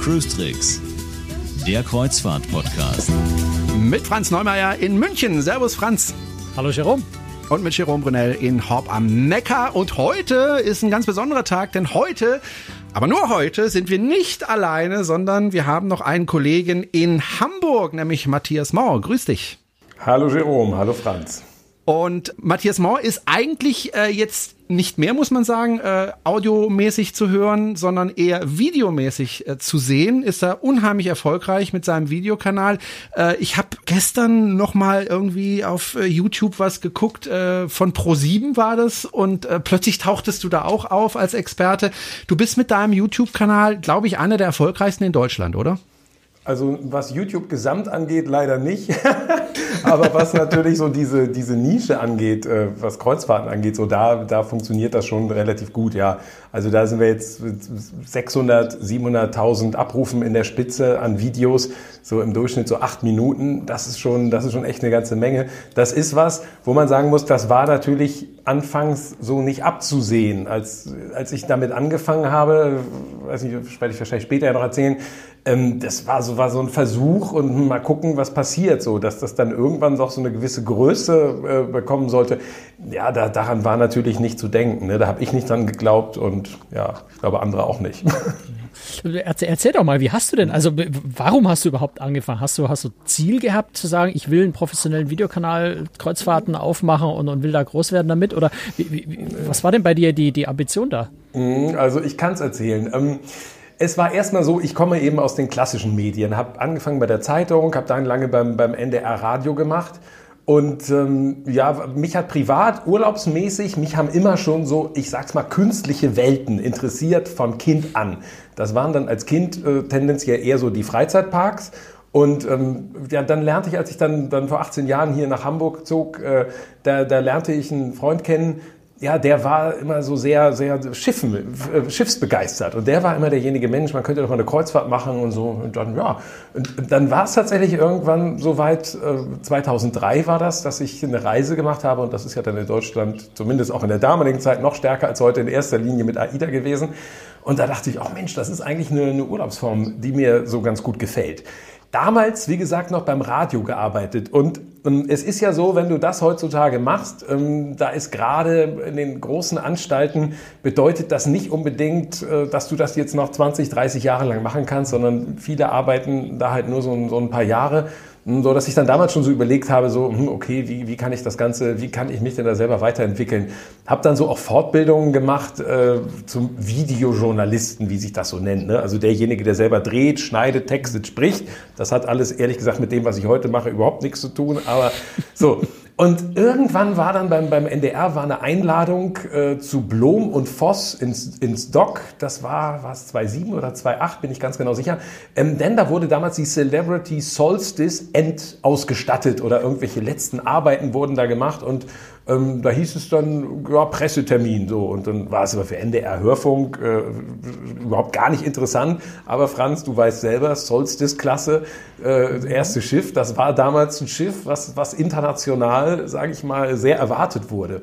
Cruise Tricks, der Kreuzfahrt-Podcast. Mit Franz Neumeier in München. Servus, Franz. Hallo, Jerome. Und mit Jerome Brunel in Horb am Neckar. Und heute ist ein ganz besonderer Tag, denn heute, aber nur heute, sind wir nicht alleine, sondern wir haben noch einen Kollegen in Hamburg, nämlich Matthias Mauer. Grüß dich. Hallo Jerome, hallo Franz. Und Matthias Mohr ist eigentlich äh, jetzt nicht mehr, muss man sagen, äh, audiomäßig zu hören, sondern eher videomäßig äh, zu sehen. Ist er unheimlich erfolgreich mit seinem Videokanal. Äh, ich habe gestern noch mal irgendwie auf äh, YouTube was geguckt. Äh, von Pro7 war das und äh, plötzlich tauchtest du da auch auf als Experte. Du bist mit deinem YouTube-Kanal, glaube ich, einer der erfolgreichsten in Deutschland, oder? Also was YouTube gesamt angeht, leider nicht. Aber was natürlich so diese, diese Nische angeht, äh, was Kreuzfahrten angeht, so da, da funktioniert das schon relativ gut, ja. Also da sind wir jetzt 600, 700.000 Abrufen in der Spitze an Videos, so im Durchschnitt so acht Minuten. Das ist schon, das ist schon echt eine ganze Menge. Das ist was, wo man sagen muss, das war natürlich anfangs so nicht abzusehen. Als, als ich damit angefangen habe, weiß nicht, werde ich wahrscheinlich später ja noch erzählen, ähm, das war so, war so ein Versuch und mal gucken, was passiert, so, dass das dann irgendwann doch so eine gewisse Größe äh, bekommen sollte. Ja, da, daran war natürlich nicht zu denken. Ne? Da habe ich nicht dran geglaubt und ja, ich glaube andere auch nicht. Erzähl, erzähl, doch mal, wie hast du denn, also warum hast du überhaupt angefangen? Hast du, hast du Ziel gehabt zu sagen, ich will einen professionellen Videokanal Kreuzfahrten aufmachen und, und will da groß werden damit? Oder wie, wie, was war denn bei dir die, die Ambition da? Mhm, also ich kann es erzählen. Ähm, es war erstmal so, ich komme eben aus den klassischen Medien, habe angefangen bei der Zeitung, habe dann lange beim, beim NDR Radio gemacht. Und ähm, ja, mich hat privat, urlaubsmäßig, mich haben immer schon so, ich sag's mal, künstliche Welten interessiert von Kind an. Das waren dann als Kind äh, tendenziell eher so die Freizeitparks. Und ähm, ja, dann lernte ich, als ich dann, dann vor 18 Jahren hier nach Hamburg zog, äh, da, da lernte ich einen Freund kennen, ja, der war immer so sehr, sehr Schiffen, äh, schiffsbegeistert. Und der war immer derjenige Mensch, man könnte doch mal eine Kreuzfahrt machen und so. Und dann, ja, und dann war es tatsächlich irgendwann so weit, äh, 2003 war das, dass ich eine Reise gemacht habe. Und das ist ja dann in Deutschland, zumindest auch in der damaligen Zeit, noch stärker als heute in erster Linie mit AIDA gewesen. Und da dachte ich, oh Mensch, das ist eigentlich eine, eine Urlaubsform, die mir so ganz gut gefällt damals, wie gesagt, noch beim Radio gearbeitet. Und es ist ja so, wenn du das heutzutage machst, ähm, da ist gerade in den großen Anstalten, bedeutet das nicht unbedingt, äh, dass du das jetzt noch 20, 30 Jahre lang machen kannst, sondern viele arbeiten da halt nur so, so ein paar Jahre so dass ich dann damals schon so überlegt habe, so, hm, okay, wie, wie kann ich das Ganze, wie kann ich mich denn da selber weiterentwickeln? Habe dann so auch Fortbildungen gemacht äh, zum Videojournalisten, wie sich das so nennt. Ne? Also derjenige, der selber dreht, schneidet, textet, spricht. Das hat alles ehrlich gesagt mit dem, was ich heute mache, überhaupt nichts zu tun. Aber so, und irgendwann war dann beim, beim NDR war eine Einladung äh, zu Blom und Voss ins, ins Doc. Das war was 2007 oder 2008, bin ich ganz genau sicher. Ähm, denn da wurde damals die Celebrity Solstice End ausgestattet oder irgendwelche letzten Arbeiten wurden da gemacht und ähm, da hieß es dann, ja, Pressetermin so. Und dann war es aber für NDR Hörfunk äh, überhaupt gar nicht interessant. Aber Franz, du weißt selber, Solstice-Klasse, äh, erste Schiff, das war damals ein Schiff, was, was international, sage ich mal, sehr erwartet wurde.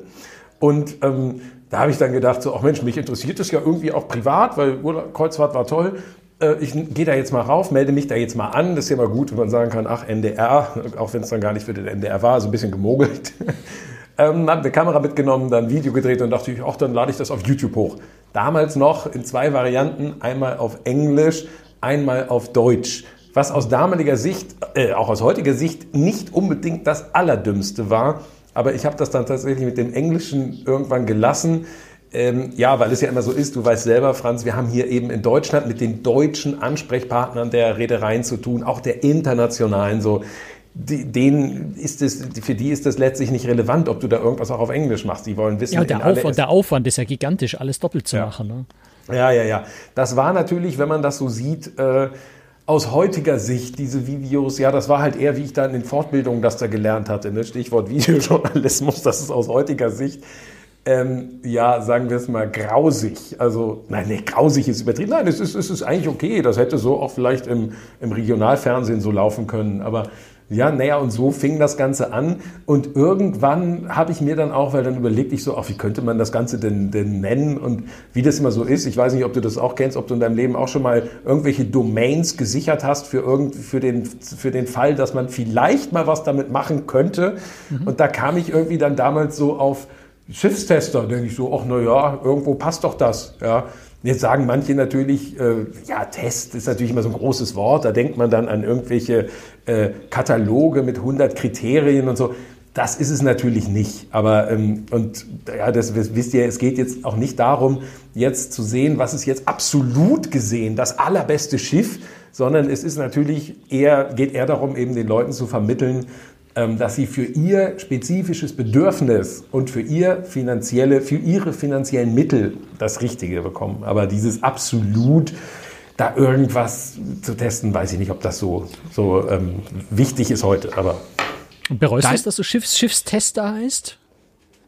Und ähm, da habe ich dann gedacht, so, ach Mensch, mich interessiert das ja irgendwie auch privat, weil Kreuzfahrt war toll äh, ich gehe da jetzt mal rauf, melde mich da jetzt mal an. Das ist ja mal gut, wenn man sagen kann, ach, NDR, auch wenn es dann gar nicht für den NDR war, so ein bisschen gemogelt. Ähm, habe eine Kamera mitgenommen, dann ein Video gedreht und dachte ich, ach, dann lade ich das auf YouTube hoch. Damals noch in zwei Varianten, einmal auf Englisch, einmal auf Deutsch. Was aus damaliger Sicht, äh, auch aus heutiger Sicht, nicht unbedingt das Allerdümmste war. Aber ich habe das dann tatsächlich mit dem Englischen irgendwann gelassen. Ähm, ja, weil es ja immer so ist, du weißt selber, Franz, wir haben hier eben in Deutschland mit den deutschen Ansprechpartnern der Reedereien zu tun, auch der internationalen so die, denen ist es, für die ist das letztlich nicht relevant, ob du da irgendwas auch auf Englisch machst. Die wollen wissen. Ja, der, Aufwand, der Aufwand ist ja gigantisch, alles doppelt zu ja. machen. Ne? Ja, ja, ja. Das war natürlich, wenn man das so sieht, äh, aus heutiger Sicht, diese Videos, ja, das war halt eher, wie ich da in den Fortbildungen das da gelernt hatte. Ne? Stichwort Videojournalismus, das ist aus heutiger Sicht ähm, ja, sagen wir es mal, grausig. Also, nein, nee, grausig ist übertrieben. Nein, es ist, es ist eigentlich okay. Das hätte so auch vielleicht im, im Regionalfernsehen so laufen können. Aber Ja, naja, und so fing das Ganze an. Und irgendwann habe ich mir dann auch, weil dann überlegte ich so, ach, wie könnte man das Ganze denn, denn nennen und wie das immer so ist. Ich weiß nicht, ob du das auch kennst, ob du in deinem Leben auch schon mal irgendwelche Domains gesichert hast für, irgend, für, den, für den Fall, dass man vielleicht mal was damit machen könnte. Mhm. Und da kam ich irgendwie dann damals so auf Schiffstester, denke ich so, ach, na ja, irgendwo passt doch das, ja. Jetzt sagen manche natürlich, äh, ja, Test ist natürlich immer so ein großes Wort. Da denkt man dann an irgendwelche äh, Kataloge mit 100 Kriterien und so. Das ist es natürlich nicht. Aber, ähm, und ja, das wisst ihr, es geht jetzt auch nicht darum, jetzt zu sehen, was ist jetzt absolut gesehen, das allerbeste Schiff, sondern es ist natürlich eher, geht eher darum, eben den Leuten zu vermitteln, dass sie für ihr spezifisches Bedürfnis und für ihr finanzielle, für ihre finanziellen Mittel das Richtige bekommen. Aber dieses absolut da irgendwas zu testen, weiß ich nicht, ob das so, so ähm, wichtig ist heute. Aber bereust du es, dass du Schiffs, Schiffstester heißt?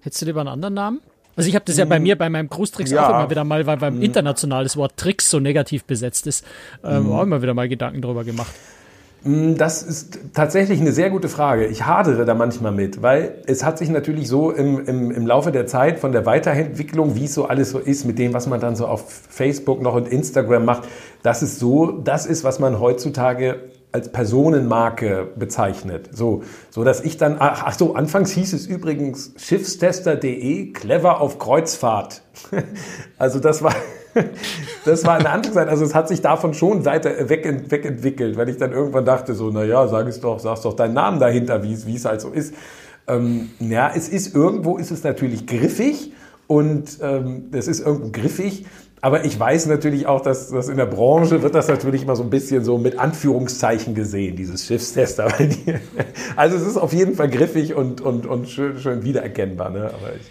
Hättest du lieber einen anderen Namen? Also ich habe das ja bei mm, mir bei meinem Cruise-Tricks ja. auch immer wieder mal, weil beim mm. international das Wort Tricks so negativ besetzt ist, ähm, mm. auch immer wieder mal Gedanken drüber gemacht. Mm, das ist tatsächlich eine sehr gute Frage. Ich hadere da manchmal mit, weil es hat sich natürlich so im, im, im Laufe der Zeit von der Weiterentwicklung, wie es so alles so ist, mit dem, was man dann so auf Facebook noch und Instagram macht, dass es so das ist, was man heutzutage als Personenmarke bezeichnet. So, so dass ich dann, ach, ach so, anfangs hieß es übrigens schiffstester.de, clever auf Kreuzfahrt. also das war, das war eine andere Zeit. Also es hat sich davon schon weiter weg, wegentwickelt, weil ich dann irgendwann dachte so, na ja, sag es doch, sag's doch deinen Namen dahinter, wie es, wie es halt so ist. Ähm, ja, es ist irgendwo, ist es natürlich griffig und ähm, es ist irgendwo griffig, aber ich weiß natürlich auch, dass, dass in der Branche wird das natürlich immer so ein bisschen so mit Anführungszeichen gesehen, dieses Schiffstester. also es ist auf jeden Fall griffig und, und, und schön, schön wiedererkennbar. Ne? Aber ich,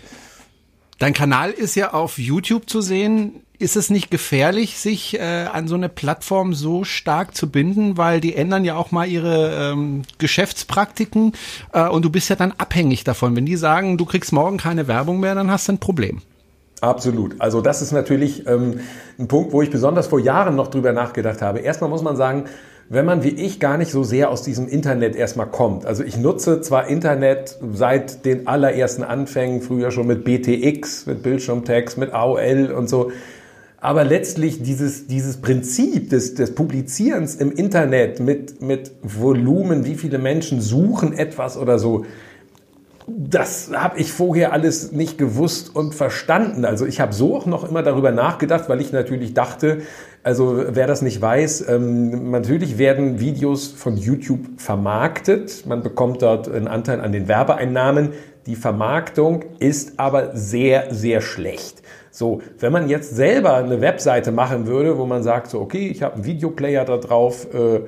Dein Kanal ist ja auf YouTube zu sehen. Ist es nicht gefährlich, sich äh, an so eine Plattform so stark zu binden, weil die ändern ja auch mal ihre ähm, Geschäftspraktiken äh, und du bist ja dann abhängig davon. Wenn die sagen, du kriegst morgen keine Werbung mehr, dann hast du ein Problem. Absolut. Also das ist natürlich ähm, ein Punkt, wo ich besonders vor Jahren noch drüber nachgedacht habe. Erstmal muss man sagen, wenn man wie ich gar nicht so sehr aus diesem Internet erstmal kommt. Also ich nutze zwar Internet seit den allerersten Anfängen, früher schon mit BTX, mit Bildschirmtext, mit AOL und so. Aber letztlich dieses, dieses Prinzip des, des Publizierens im Internet mit, mit Volumen, wie viele Menschen suchen etwas oder so, das habe ich vorher alles nicht gewusst und verstanden. Also ich habe so auch noch immer darüber nachgedacht, weil ich natürlich dachte, also wer das nicht weiß, ähm, natürlich werden Videos von YouTube vermarktet. Man bekommt dort einen Anteil an den Werbeeinnahmen. Die Vermarktung ist aber sehr, sehr schlecht. So, wenn man jetzt selber eine Webseite machen würde, wo man sagt, so, okay, ich habe einen Videoplayer da drauf, äh,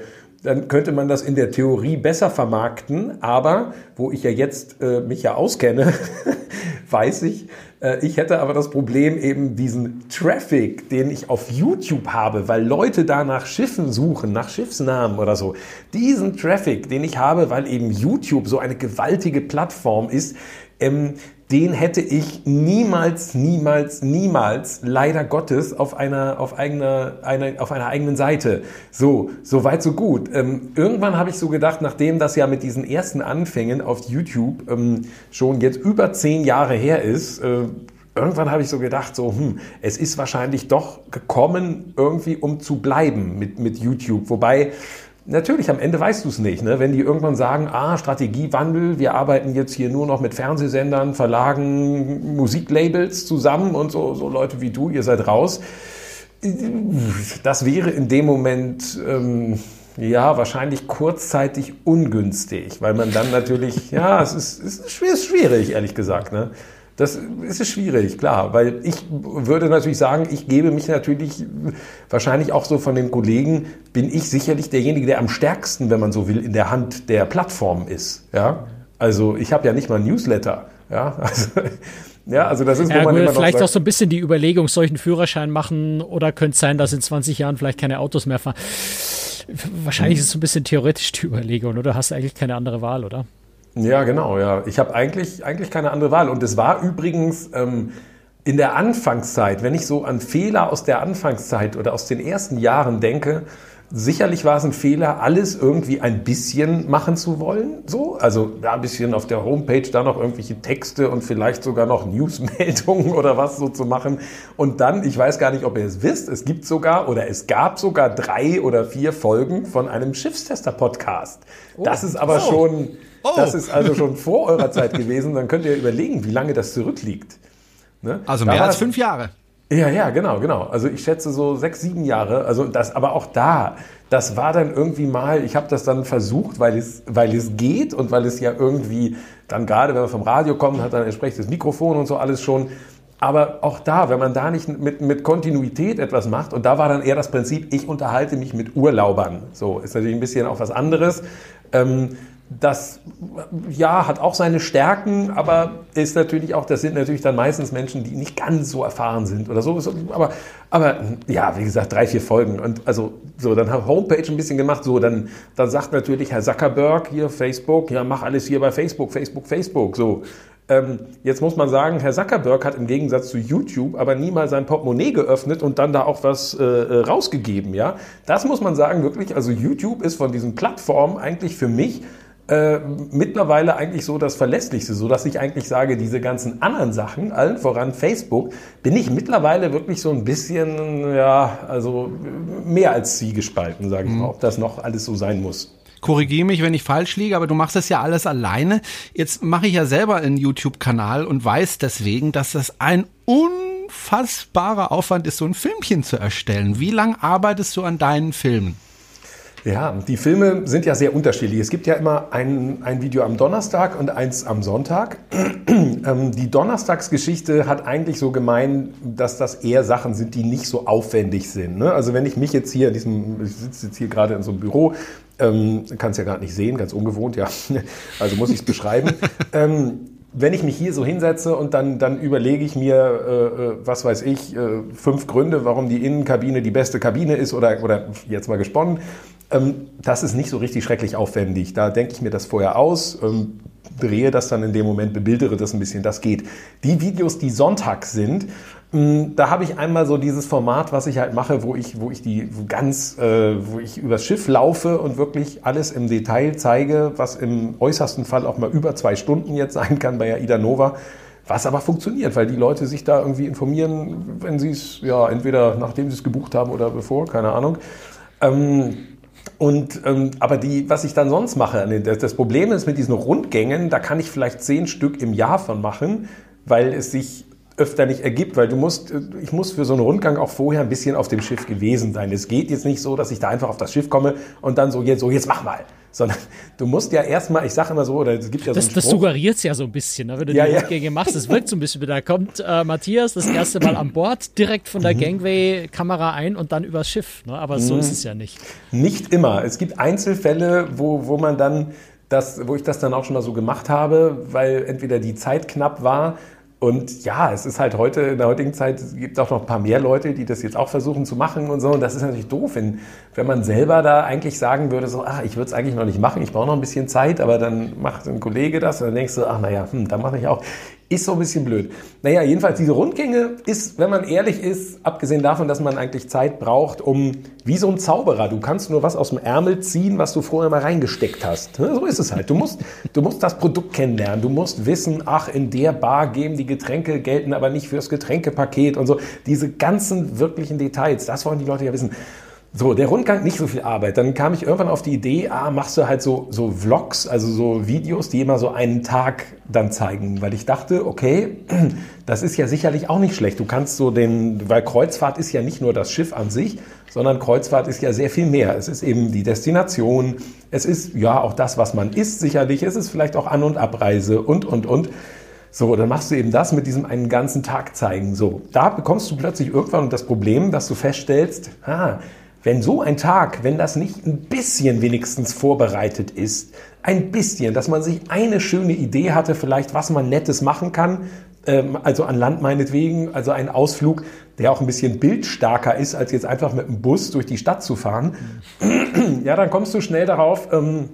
dann könnte man das in der Theorie besser vermarkten. Aber wo ich ja jetzt äh, mich ja auskenne, weiß ich, äh, ich hätte aber das Problem eben diesen Traffic, den ich auf YouTube habe, weil Leute da nach Schiffen suchen, nach Schiffsnamen oder so. Diesen Traffic, den ich habe, weil eben YouTube so eine gewaltige Plattform ist, ähm, den hätte ich niemals, niemals, niemals, leider Gottes, auf einer, auf eigener, einer, auf einer eigenen Seite. So, so weit, so gut. Ähm, irgendwann habe ich so gedacht, nachdem das ja mit diesen ersten Anfängen auf YouTube ähm, schon jetzt über zehn Jahre her ist, äh, irgendwann habe ich so gedacht, so, hm, es ist wahrscheinlich doch gekommen, irgendwie um zu bleiben mit, mit YouTube. Wobei, Natürlich, am Ende weißt du es nicht. Ne? Wenn die irgendwann sagen, ah, Strategiewandel, wir arbeiten jetzt hier nur noch mit Fernsehsendern, Verlagen, Musiklabels zusammen und so, so Leute wie du, ihr seid raus. Das wäre in dem Moment, ähm, ja, wahrscheinlich kurzzeitig ungünstig, weil man dann natürlich, ja, es ist, es ist schwierig, ehrlich gesagt. Ne? Das ist schwierig, klar, weil ich würde natürlich sagen, ich gebe mich natürlich wahrscheinlich auch so von den Kollegen, bin ich sicherlich derjenige, der am stärksten, wenn man so will, in der Hand der Plattform ist. Ja, also ich habe ja nicht mal ein Newsletter. Ja, also, ja, also das ist, wo ja, man gut, vielleicht sagt, auch so ein bisschen die Überlegung, solchen Führerschein machen oder könnte es sein, dass in 20 Jahren vielleicht keine Autos mehr fahren. Wahrscheinlich ist es so ein bisschen theoretisch die Überlegung, oder? Hast du eigentlich keine andere Wahl, oder? Ja, genau, ja. Ich habe eigentlich, eigentlich keine andere Wahl. Und es war übrigens ähm, in der Anfangszeit, wenn ich so an Fehler aus der Anfangszeit oder aus den ersten Jahren denke, Sicherlich war es ein Fehler, alles irgendwie ein bisschen machen zu wollen. So, also ja, ein bisschen auf der Homepage da noch irgendwelche Texte und vielleicht sogar noch Newsmeldungen oder was so zu machen. Und dann, ich weiß gar nicht, ob ihr es wisst, es gibt sogar oder es gab sogar drei oder vier Folgen von einem Schiffstester-Podcast. Oh. Das ist aber oh. schon, oh. das ist also schon vor eurer Zeit gewesen. Dann könnt ihr überlegen, wie lange das zurückliegt. Ne? Also mehr als fünf Jahre. Ja, ja, genau, genau. Also ich schätze so sechs, sieben Jahre. Also das, aber auch da, das war dann irgendwie mal, ich habe das dann versucht, weil es, weil es geht und weil es ja irgendwie dann gerade, wenn man vom Radio kommt, hat dann entsprechendes Mikrofon und so alles schon. Aber auch da, wenn man da nicht mit, mit Kontinuität etwas macht, und da war dann eher das Prinzip, ich unterhalte mich mit Urlaubern. So, ist natürlich ein bisschen auch was anderes. Ähm, das ja hat auch seine Stärken, aber ist natürlich auch, das sind natürlich dann meistens Menschen, die nicht ganz so erfahren sind oder so. Aber, aber ja, wie gesagt, drei, vier Folgen. Und also so, dann habe Homepage ein bisschen gemacht. So, dann, dann sagt natürlich Herr Zuckerberg hier Facebook, ja, mach alles hier bei Facebook, Facebook, Facebook. So. Ähm, jetzt muss man sagen, Herr Zuckerberg hat im Gegensatz zu YouTube aber nie mal sein Portemonnaie geöffnet und dann da auch was äh, äh rausgegeben. Ja, das muss man sagen wirklich. Also YouTube ist von diesen Plattformen eigentlich für mich äh, mittlerweile eigentlich so das Verlässlichste, so dass ich eigentlich sage, diese ganzen anderen Sachen, allen voran Facebook, bin ich mittlerweile wirklich so ein bisschen, ja, also mehr als sie gespalten, sage ich mhm. mal, ob das noch alles so sein muss korrigiere mich, wenn ich falsch liege, aber du machst das ja alles alleine. Jetzt mache ich ja selber einen YouTube-Kanal und weiß deswegen, dass das ein unfassbarer Aufwand ist, so ein Filmchen zu erstellen. Wie lange arbeitest du an deinen Filmen? Ja, die Filme sind ja sehr unterschiedlich. Es gibt ja immer ein, ein Video am Donnerstag und eins am Sonntag. Ähm, die Donnerstagsgeschichte hat eigentlich so gemein, dass das eher Sachen sind, die nicht so aufwendig sind. Ne? Also wenn ich mich jetzt hier in diesem, ich sitze jetzt hier gerade in so einem Büro, ähm, kann es ja gerade nicht sehen, ganz ungewohnt, ja. Also muss ich es beschreiben. ähm, wenn ich mich hier so hinsetze und dann, dann überlege ich mir, äh, äh, was weiß ich, äh, fünf Gründe, warum die Innenkabine die beste Kabine ist oder, oder jetzt mal gesponnen, das ist nicht so richtig schrecklich aufwendig. Da denke ich mir das vorher aus, ähm, drehe das dann in dem Moment, bebildere das ein bisschen, das geht. Die Videos, die Sonntag sind, ähm, da habe ich einmal so dieses Format, was ich halt mache, wo ich, wo ich die ganz, äh, wo ich übers Schiff laufe und wirklich alles im Detail zeige, was im äußersten Fall auch mal über zwei Stunden jetzt sein kann bei Aida Nova. Was aber funktioniert, weil die Leute sich da irgendwie informieren, wenn sie es, ja, entweder nachdem sie es gebucht haben oder bevor, keine Ahnung. Ähm, und ähm, aber die, was ich dann sonst mache, das, das Problem ist mit diesen Rundgängen, da kann ich vielleicht zehn Stück im Jahr von machen, weil es sich öfter nicht ergibt, weil du musst, ich muss für so einen Rundgang auch vorher ein bisschen auf dem Schiff gewesen sein. Es geht jetzt nicht so, dass ich da einfach auf das Schiff komme und dann so jetzt, so jetzt mach mal, sondern du musst ja erstmal, ich sage immer so, oder es gibt ja das, so einen Das suggeriert ja so ein bisschen, ne? wenn du ja, die ja. Machst, es wirkt so ein bisschen, da kommt äh, Matthias das erste Mal an Bord, direkt von der mhm. Gangway-Kamera ein und dann übers Schiff, ne? aber so mhm. ist es ja nicht. Nicht immer. Es gibt Einzelfälle, wo, wo man dann das, wo ich das dann auch schon mal so gemacht habe, weil entweder die Zeit knapp war und ja, es ist halt heute, in der heutigen Zeit, es gibt auch noch ein paar mehr Leute, die das jetzt auch versuchen zu machen und so. Und das ist natürlich doof, wenn, wenn man selber da eigentlich sagen würde, so, ach, ich würde es eigentlich noch nicht machen, ich brauche noch ein bisschen Zeit, aber dann macht ein Kollege das und dann denkst du, ach naja, hm, dann mache ich auch. Ist so ein bisschen blöd. Naja, jedenfalls diese Rundgänge ist, wenn man ehrlich ist, abgesehen davon, dass man eigentlich Zeit braucht, um wie so ein Zauberer, du kannst nur was aus dem Ärmel ziehen, was du vorher mal reingesteckt hast. So ist es halt. Du musst, du musst das Produkt kennenlernen. Du musst wissen, ach, in der Bar geben die Getränke, gelten aber nicht fürs Getränkepaket und so. Diese ganzen wirklichen Details, das wollen die Leute ja wissen. So, der Rundgang, nicht so viel Arbeit. Dann kam ich irgendwann auf die Idee, ah, machst du halt so, so Vlogs, also so Videos, die immer so einen Tag dann zeigen. Weil ich dachte, okay, das ist ja sicherlich auch nicht schlecht. Du kannst so den, weil Kreuzfahrt ist ja nicht nur das Schiff an sich, sondern Kreuzfahrt ist ja sehr viel mehr. Es ist eben die Destination, es ist ja auch das, was man isst sicherlich, es ist vielleicht auch An- und Abreise und, und, und. So, dann machst du eben das mit diesem einen ganzen Tag zeigen. So, da bekommst du plötzlich irgendwann das Problem, dass du feststellst, ah, wenn so ein Tag, wenn das nicht ein bisschen wenigstens vorbereitet ist, ein bisschen, dass man sich eine schöne Idee hatte, vielleicht was man Nettes machen kann, ähm, also an Land meinetwegen, also ein Ausflug, der auch ein bisschen bildstarker ist, als jetzt einfach mit dem Bus durch die Stadt zu fahren, ja, dann kommst du schnell darauf, ähm,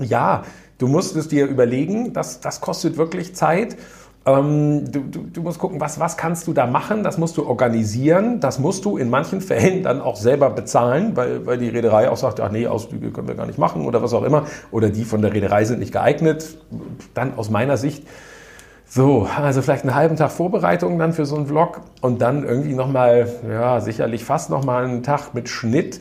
ja, du musst es dir überlegen, das, das kostet wirklich Zeit Ähm, du, du, du, musst gucken, was, was kannst du da machen, das musst du organisieren, das musst du in manchen Fällen dann auch selber bezahlen, weil, weil die Reederei auch sagt, ach nee, Ausflüge können wir gar nicht machen oder was auch immer, oder die von der Reederei sind nicht geeignet. Dann aus meiner Sicht so, also vielleicht einen halben Tag Vorbereitung dann für so einen Vlog und dann irgendwie nochmal, ja, sicherlich fast nochmal einen Tag mit Schnitt.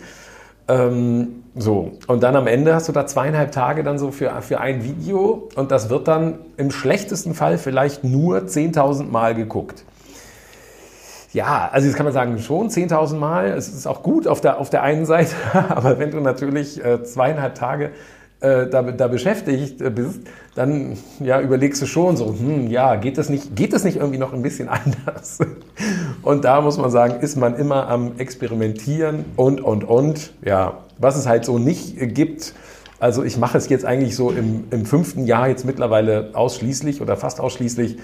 Ähm, so, und dann am Ende hast du da zweieinhalb Tage dann so für, für ein Video und das wird dann im schlechtesten Fall vielleicht nur 10.000 Mal geguckt. Ja, also jetzt kann man sagen, schon 10.000 Mal, es ist auch gut auf der, auf der einen Seite, aber wenn du natürlich äh, zweieinhalb Tage äh, da, da beschäftigt bist, dann ja, überlegst du schon so, hm, ja, geht das, nicht, geht das nicht irgendwie noch ein bisschen anders? Und da muss man sagen, ist man immer am Experimentieren und, und, und. Ja, was es halt so nicht gibt, also ich mache es jetzt eigentlich so im, im fünften Jahr jetzt mittlerweile ausschließlich oder fast ausschließlich.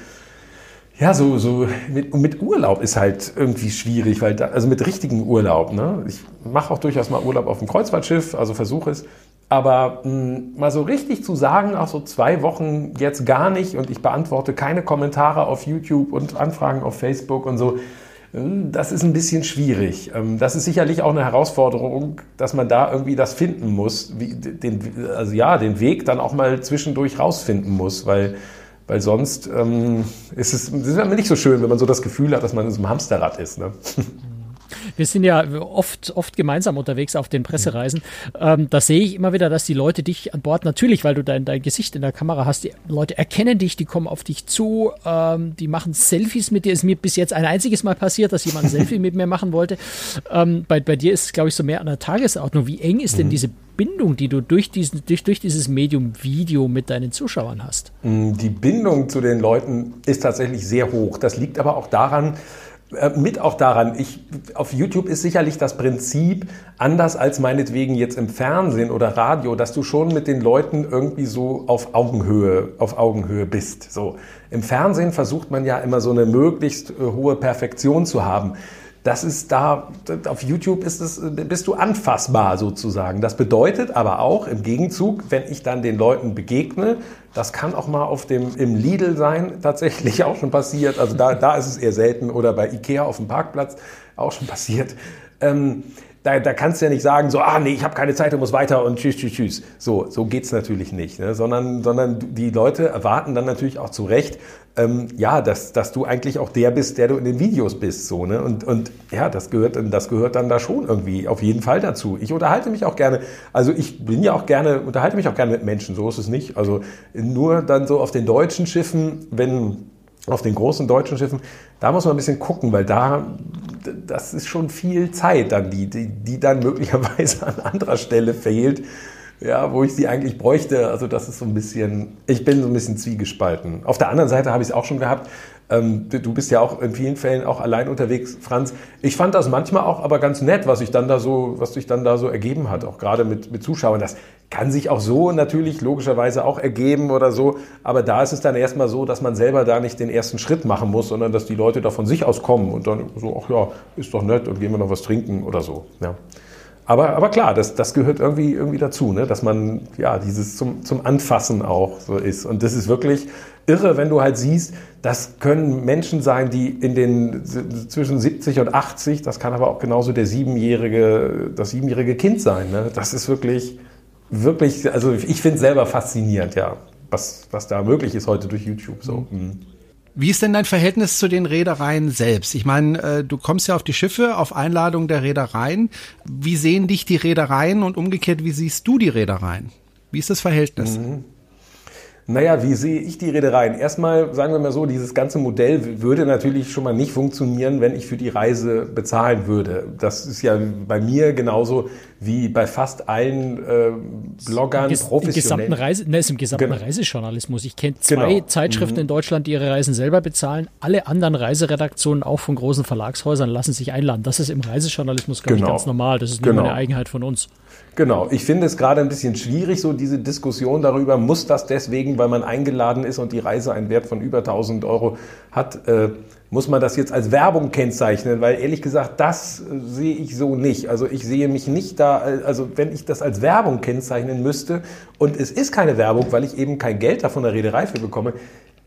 Ja, so, so mit, mit Urlaub ist halt irgendwie schwierig, weil da, also mit richtigen Urlaub. Ne? Ich mache auch durchaus mal Urlaub auf dem Kreuzfahrtschiff, also versuche es. Aber mh, hm, mal so richtig zu sagen, auch so zwei Wochen jetzt gar nicht und ich beantworte keine Kommentare auf YouTube und Anfragen auf Facebook und so, hm, das ist ein bisschen schwierig. Ähm, das ist sicherlich auch eine Herausforderung, dass man da irgendwie das finden muss, wie, den, also ja, den Weg dann auch mal zwischendurch rausfinden muss, weil, weil sonst ähm, ist es, ist nicht so schön, wenn man so das Gefühl hat, dass man in so einem Hamsterrad ist. Ne? Wir sind ja oft, oft gemeinsam unterwegs auf den Pressereisen. Ähm, da sehe ich immer wieder, dass die Leute dich an Bord, natürlich, weil du dein, dein Gesicht in der Kamera hast, die Leute erkennen dich, die kommen auf dich zu, ähm, die machen Selfies mit dir. Ist mir bis jetzt ein einziges Mal passiert, dass jemand ein Selfie mit mir machen wollte. Ähm, bei, bei dir ist es, glaube ich, so mehr an der Tagesordnung. Wie eng ist denn mhm. diese Bindung, die du durch, diesen, durch, durch dieses Medium Video mit deinen Zuschauern hast? Die Bindung zu den Leuten ist tatsächlich sehr hoch. Das liegt aber auch daran, mit auch daran, ich, auf YouTube ist sicherlich das Prinzip anders als meinetwegen jetzt im Fernsehen oder Radio, dass du schon mit den Leuten irgendwie so auf Augenhöhe, auf Augenhöhe bist. So. Im Fernsehen versucht man ja immer so eine möglichst äh, hohe Perfektion zu haben. Das ist da, auf YouTube ist es, bist du anfassbar sozusagen. Das bedeutet aber auch im Gegenzug, wenn ich dann den Leuten begegne, das kann auch mal auf dem, im Lidl sein, tatsächlich auch schon passiert. Also da, da ist es eher selten oder bei Ikea auf dem Parkplatz auch schon passiert. Ähm, da, da kannst du ja nicht sagen, so, ah nee, ich habe keine Zeit, du musst weiter und tschüss, tschüss, tschüss. So, so geht's natürlich nicht, ne? sondern, sondern die Leute erwarten dann natürlich auch zu Recht, ähm, ja, dass, dass du eigentlich auch der bist, der du in den Videos bist. So, ne? und, und ja, das gehört, das gehört dann da schon irgendwie auf jeden Fall dazu. Ich unterhalte mich auch gerne, also ich bin ja auch gerne, unterhalte mich auch gerne mit Menschen, so ist es nicht. Also nur dann so auf den deutschen Schiffen, wenn auf den großen deutschen Schiffen, da muss man ein bisschen gucken, weil da, das ist schon viel Zeit dann, die, die, die dann möglicherweise an anderer Stelle fehlt ja, wo ich sie eigentlich bräuchte. Also das ist so ein bisschen, ich bin so ein bisschen zwiegespalten. Auf der anderen Seite habe ich es auch schon gehabt. Ähm, du bist ja auch in vielen Fällen auch allein unterwegs, Franz. Ich fand das manchmal auch aber ganz nett, was sich dann da so, was sich dann da so ergeben hat, auch gerade mit, mit Zuschauern. Das kann sich auch so natürlich logischerweise auch ergeben oder so. Aber da ist es dann erstmal so, dass man selber da nicht den ersten Schritt machen muss, sondern dass die Leute da von sich aus kommen und dann so, ach ja, ist doch nett und gehen wir noch was trinken oder so. Ja. Aber, aber klar, das, das gehört irgendwie, irgendwie dazu, ne? dass man ja dieses zum, zum Anfassen auch so ist. Und das ist wirklich irre, wenn du halt siehst, das können Menschen sein, die in den zwischen 70 und 80, das kann aber auch genauso der siebenjährige, das siebenjährige Kind sein. Ne? Das ist wirklich, wirklich, also ich finde es selber faszinierend, ja, was, was da möglich ist heute durch YouTube. So. Mhm. Wie ist denn dein Verhältnis zu den Reedereien selbst? Ich meine, äh, du kommst ja auf die Schiffe auf Einladung der Reedereien. Wie sehen dich die Reedereien und umgekehrt, wie siehst du die Reedereien? Wie ist das Verhältnis? Mhm. Naja, wie sehe ich die Reedereien? Erstmal sagen wir mal so, dieses ganze Modell würde natürlich schon mal nicht funktionieren, wenn ich für die Reise bezahlen würde. Das ist ja bei mir genauso wie bei fast allen äh, Bloggern Ges professionell. Gesamten Reise, ne, ist im gesamten genau. Reisejournalismus. Ich kenne zwei genau. Zeitschriften mhm. in Deutschland, die ihre Reisen selber bezahlen. Alle anderen Reiseredaktionen, auch von großen Verlagshäusern, lassen sich einladen. Das ist im Reisejournalismus, glaube genau. ich, ganz normal. Das ist nur genau. eine Eigenheit von uns. Genau, ich finde es gerade ein bisschen schwierig, so diese Diskussion darüber, muss das deswegen, weil man eingeladen ist und die Reise einen Wert von über 1000 Euro hat, äh, muss man das jetzt als Werbung kennzeichnen? Weil ehrlich gesagt, das äh, sehe ich so nicht. Also ich sehe mich nicht da, äh, also wenn ich das als Werbung kennzeichnen müsste und es ist keine Werbung, weil ich eben kein Geld da von der Reederei für bekomme,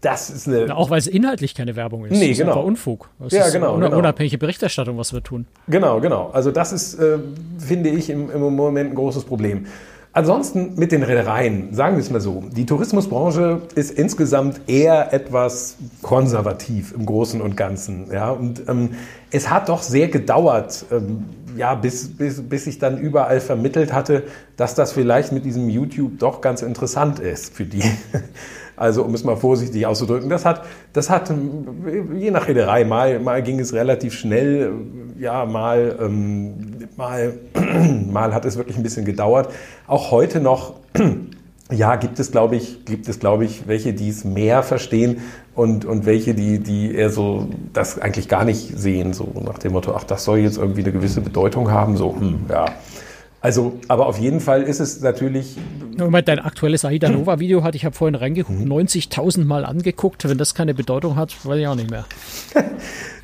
das ist eine. Na, auch weil es inhaltlich keine Werbung ist. Nee, das genau. Ist Unfug. Das Ja, ist genau, Una genau. Unabhängige Berichterstattung, was wir tun. Genau, genau. Also das ist, äh, finde ich, im, im Moment ein großes Problem. Ansonsten mit den Reedereien, sagen wir es mal so, die Tourismusbranche ist insgesamt eher etwas konservativ im Großen und Ganzen. Ja? Und ähm, es hat doch sehr gedauert, ähm, ja, bis, bis, bis ich dann überall vermittelt hatte, dass das vielleicht mit diesem YouTube doch ganz interessant ist für die. Also um es mal vorsichtig auszudrücken, das hat, das hat je nach Reederei, mal, mal ging es relativ schnell, ja, mal, ähm, mal, mal hat es wirklich ein bisschen gedauert. Auch heute noch, ja, gibt es, glaube ich, gibt es, glaube ich, welche, die es mehr verstehen und, und welche, die, die eher so das eigentlich gar nicht sehen, so nach dem Motto, ach, das soll jetzt irgendwie eine gewisse Bedeutung haben, so, hm, ja. Also, aber auf jeden Fall ist es natürlich Moment, dein aktuelles Aida Nova Video hatte ich habe vorhin reingeguckt, Mhm. 90.000 Mal angeguckt. Wenn das keine Bedeutung hat, weiß ich auch nicht mehr.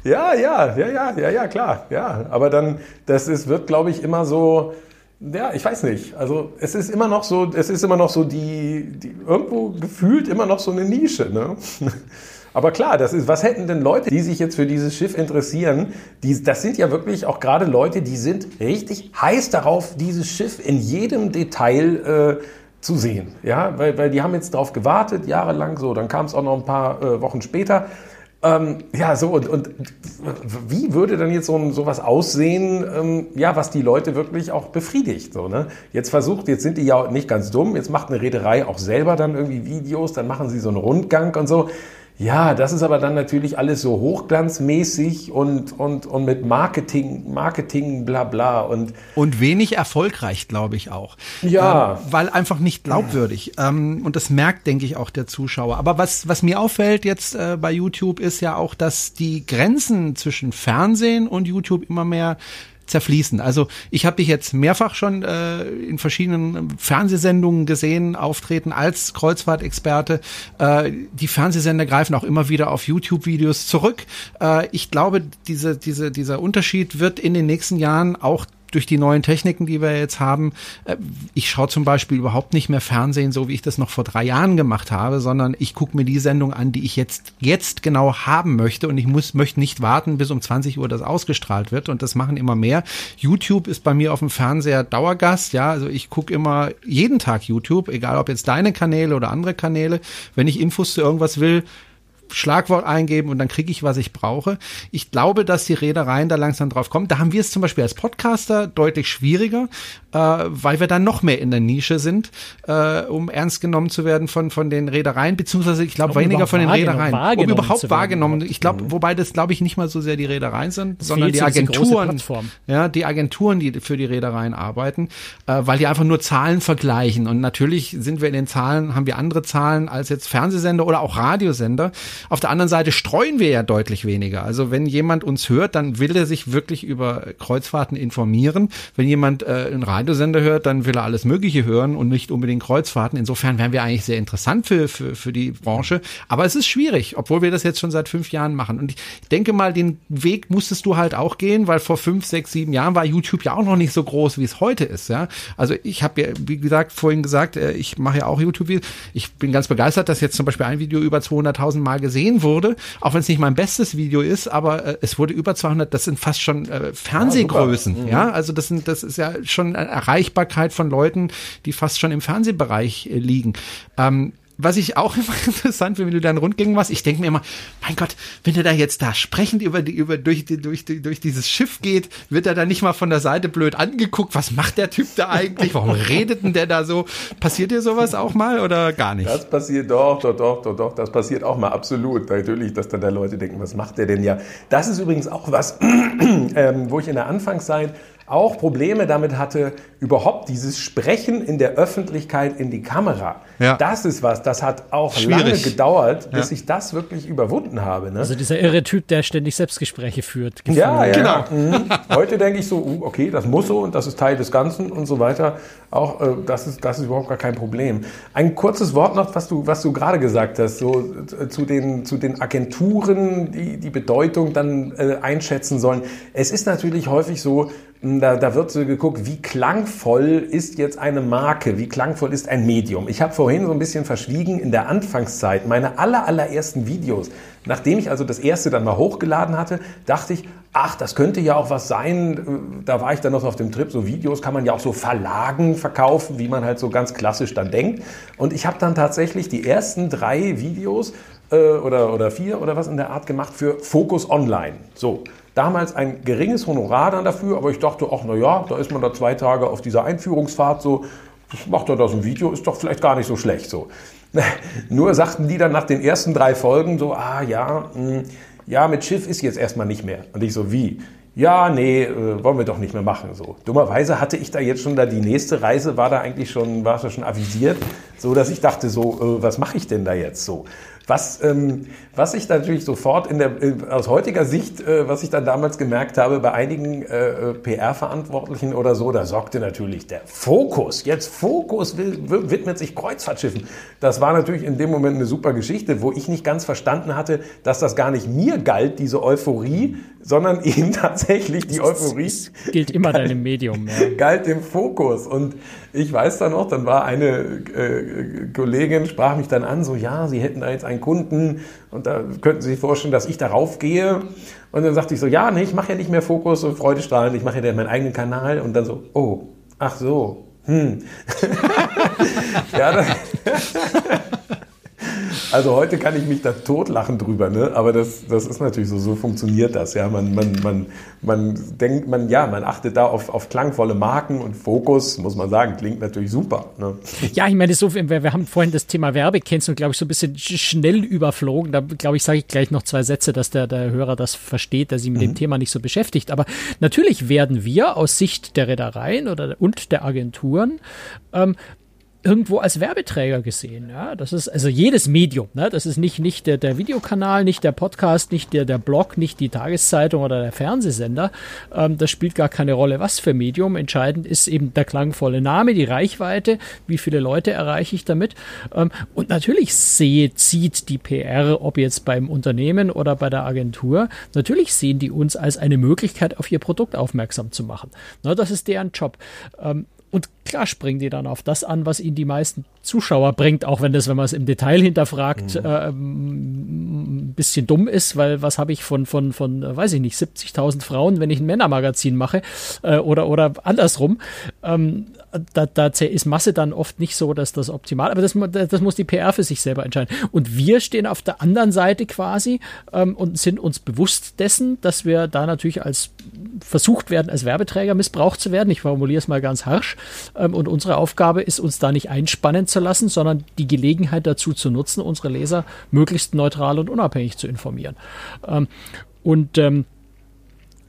Ja, ja, ja, ja, ja, ja, klar, ja. Aber dann, das ist, wird, glaube ich, immer so, ja, ich weiß nicht. Also es ist immer noch so, es ist immer noch so die, die irgendwo gefühlt immer noch so eine Nische, ne? Aber klar, das ist, was hätten denn Leute, die sich jetzt für dieses Schiff interessieren? Die, das sind ja wirklich auch gerade Leute, die sind richtig heiß darauf, dieses Schiff in jedem Detail äh, zu sehen. Ja, weil, weil die haben jetzt darauf gewartet, jahrelang so. Dann kam es auch noch ein paar äh, Wochen später. Ähm, ja, so und, und wie würde dann jetzt so ein, sowas aussehen, ähm, ja, was die Leute wirklich auch befriedigt, so, ne? Jetzt versucht, jetzt sind die ja nicht ganz dumm, jetzt macht eine Reederei auch selber dann irgendwie Videos, dann machen sie so einen Rundgang und so. Ja, das ist aber dann natürlich alles so hochglanzmäßig und, und, und mit Marketing, Marketing, bla bla und Und wenig erfolgreich, glaube ich auch. Ja. Ähm, weil einfach nicht glaubwürdig. Ähm, und das merkt, denke ich, auch der Zuschauer. Aber was, was mir auffällt jetzt äh, bei YouTube ist ja auch, dass die Grenzen zwischen Fernsehen und YouTube immer mehr zerfließen. Also ich habe dich jetzt mehrfach schon äh, in verschiedenen Fernsehsendungen gesehen, auftreten als Kreuzfahrtexperte. Äh, die Fernsehsender greifen auch immer wieder auf YouTube-Videos zurück. Äh, ich glaube, diese, diese, dieser Unterschied wird in den nächsten Jahren auch durch die neuen Techniken, die wir jetzt haben. Äh, Ich schaue zum Beispiel überhaupt nicht mehr Fernsehen, so wie ich das noch vor drei Jahren gemacht habe, sondern ich gucke mir die Sendung an, die ich jetzt, jetzt genau haben möchte und ich muss, möchte nicht warten, bis um 20 Uhr das ausgestrahlt wird und das machen immer mehr. YouTube ist bei mir auf dem Fernseher Dauergast, ja, also ich gucke immer jeden Tag YouTube, egal ob jetzt deine Kanäle oder andere Kanäle. Wenn ich Infos zu irgendwas will, Schlagwort eingeben und dann kriege ich, was ich brauche. Ich glaube, dass die Reedereien da langsam drauf kommen. Da haben wir es zum Beispiel als Podcaster deutlich schwieriger, äh, weil wir dann noch mehr in der Nische sind, äh, um ernst genommen zu werden von, von den Reedereien, beziehungsweise ich glaube Um weniger von den Reedereien. Um überhaupt werden wahrgenommen. Ich glaube, wobei das glaube ich nicht mal so sehr die Reedereien sind, sondern fehlt die Agenturen. Ja, die Agenturen, die für die Reedereien arbeiten, äh, weil die einfach nur Zahlen vergleichen. Und natürlich sind wir in den Zahlen, haben wir andere Zahlen als jetzt Fernsehsender oder auch Radiosender. Auf der anderen Seite streuen wir ja deutlich weniger. Also wenn jemand uns hört, dann will er sich wirklich über Kreuzfahrten informieren. Wenn jemand äh, einen Radiosender hört, dann will er alles Mögliche hören und nicht unbedingt Kreuzfahrten. Insofern wären wir eigentlich sehr interessant für, für, für die Branche. Aber es ist schwierig, obwohl wir das jetzt schon seit fünf Jahren machen. Und ich denke mal, den Weg musstest du halt auch gehen, weil vor fünf, sechs, sieben Jahren war YouTube ja auch noch nicht so groß, wie es heute ist. Ja, also ich habe ja, wie gesagt, vorhin gesagt, äh, ich mache ja auch YouTube-Videos. Ich bin ganz begeistert, dass jetzt zum Beispiel ein Video über 200.000 Mal gesehen wurde, auch wenn es nicht mein bestes Video ist, aber äh, es wurde über 200. Das sind fast schon äh, Fernsehgrößen. Ja, also das sind, das ist ja schon eine Erreichbarkeit von Leuten, die fast schon im Fernsehbereich äh, liegen. Ähm, was ich auch immer interessant finde, wenn du da in Rundgängen machst, ich denke mir immer, mein Gott, wenn er da jetzt da sprechend über die, über, durch, die, durch, die, durch dieses Schiff geht, wird er da nicht mal von der Seite blöd angeguckt. Was macht der Typ da eigentlich? Warum redet denn der da so? Passiert dir sowas auch mal oder gar nicht? Das passiert doch, doch, doch, doch, doch, das passiert auch mal absolut. Natürlich, dass dann da Leute denken, was macht der denn ja? Das ist übrigens auch was, ähm, wo ich in der Anfangszeit auch Probleme damit hatte, überhaupt dieses Sprechen in der Öffentlichkeit in die Kamera. Ja. Das ist was, das hat auch Schwierig. lange gedauert, bis Ja. ich das wirklich überwunden habe. Ne? Also dieser irre Typ, der ständig Selbstgespräche führt. Ja, ja, Genau. Mhm. Heute denke ich so, uh, okay, das muss so und das ist Teil des Ganzen und so weiter. Auch äh, das ist das ist überhaupt gar kein Problem. Ein kurzes Wort noch, was du was du gerade gesagt hast, so äh, zu den zu den Agenturen, die die Bedeutung dann äh, einschätzen sollen. Es ist natürlich häufig so, da, da wird so geguckt, wie klangvoll ist jetzt eine Marke, wie klangvoll ist ein Medium. Ich habe vorhin so ein bisschen verschwiegen in der Anfangszeit, meine aller, allerersten Videos, nachdem ich also das erste dann mal hochgeladen hatte, dachte ich, ach, das könnte ja auch was sein. Da war ich dann noch auf dem Trip, so Videos kann man ja auch so Verlagen verkaufen, wie man halt so ganz klassisch dann denkt. Und ich habe dann tatsächlich die ersten drei Videos äh, oder, oder vier oder was in der Art gemacht für Focus Online. So. Damals ein geringes Honorar dann dafür, aber ich dachte, ach na ja, da ist man da zwei Tage auf dieser Einführungsfahrt so, macht er da so ein Video, ist doch vielleicht gar nicht so schlecht so. Nur sagten die dann nach den ersten drei Folgen so, ah ja, mh, hm, ja, mit Schiff ist jetzt erstmal nicht mehr. Und ich so, wie? Ja, nee, äh, wollen wir doch nicht mehr machen. So. Dummerweise hatte ich da jetzt schon da die nächste Reise, war da eigentlich schon, war schon avisiert, so dass ich dachte so, äh, was mache ich denn da jetzt so? Was, ähm, was ich natürlich sofort in der, aus heutiger Sicht, äh, was ich dann damals gemerkt habe, bei einigen äh, PR-Verantwortlichen oder so, da sorgte natürlich der Fokus. Jetzt Fokus widmet sich Kreuzfahrtschiffen. Das war natürlich in dem Moment eine super Geschichte, wo ich nicht ganz verstanden hatte, dass das gar nicht mir galt, diese Euphorie, sondern eben tatsächlich die Euphorie. Das gilt immer galt, deinem Medium. Ja. Galt dem Fokus. Und ich weiß dann noch, dann war eine äh, Kollegin, sprach mich dann an, so, ja, sie hätten da jetzt einen Kunden und da könnten Sie sich vorstellen, dass ich darauf gehe. Und dann sagte ich so, ja, nee, ich mache ja nicht mehr Fokus und Freudestrahlen, ich mache ja meinen eigenen Kanal. Und dann so, oh, ach so, hm. ja, dann also heute kann ich mich da totlachen drüber, ne? aber das, das ist natürlich so, so funktioniert das. Ja? Man, man, man, man denkt, man, ja, man achtet da auf, auf klangvolle Marken und Fokus, muss man sagen, klingt natürlich super. Ne? Ja, ich meine, so, wir, wir haben vorhin das Thema Werbekennzeichen, glaube ich, so ein bisschen schnell überflogen. Da, glaube ich, sage ich gleich noch zwei Sätze, dass der, der Hörer das versteht, der sich mit mhm. dem Thema nicht so beschäftigt. Aber natürlich werden wir aus Sicht der Reedereien oder und der Agenturen ähm, irgendwo als Werbeträger gesehen. Ja, das ist also jedes Medium. Ne? Das ist nicht, nicht der, der Videokanal, nicht der Podcast, nicht der, der Blog, nicht die Tageszeitung oder der Fernsehsender. Ähm, das spielt gar keine Rolle, was für Medium. Entscheidend ist eben der klangvolle Name, die Reichweite, wie viele Leute erreiche ich damit. Ähm, und natürlich sehe, zieht die PR, ob jetzt beim Unternehmen oder bei der Agentur, natürlich sehen die uns als eine Möglichkeit, auf ihr Produkt aufmerksam zu machen. Ne, das ist deren Job. Ähm, und klar springen die dann auf das an, was ihnen die meisten Zuschauer bringt, auch wenn das, wenn man es im Detail hinterfragt, mhm. äh, ein bisschen dumm ist, weil was habe ich von, von, von, äh, weiß ich nicht, 70.000 Frauen, wenn ich ein Männermagazin mache äh, oder, oder andersrum. Ähm, da, da ist Masse dann oft nicht so, dass das optimal, aber das, das muss die PR für sich selber entscheiden. Und wir stehen auf der anderen Seite quasi ähm, und sind uns bewusst dessen, dass wir da natürlich als versucht werden, als Werbeträger missbraucht zu werden. Ich formuliere es mal ganz harsch. Ähm, und unsere Aufgabe ist, uns da nicht einspannen zu lassen, sondern die Gelegenheit dazu zu nutzen, unsere Leser möglichst neutral und unabhängig zu informieren. Ähm, und ähm,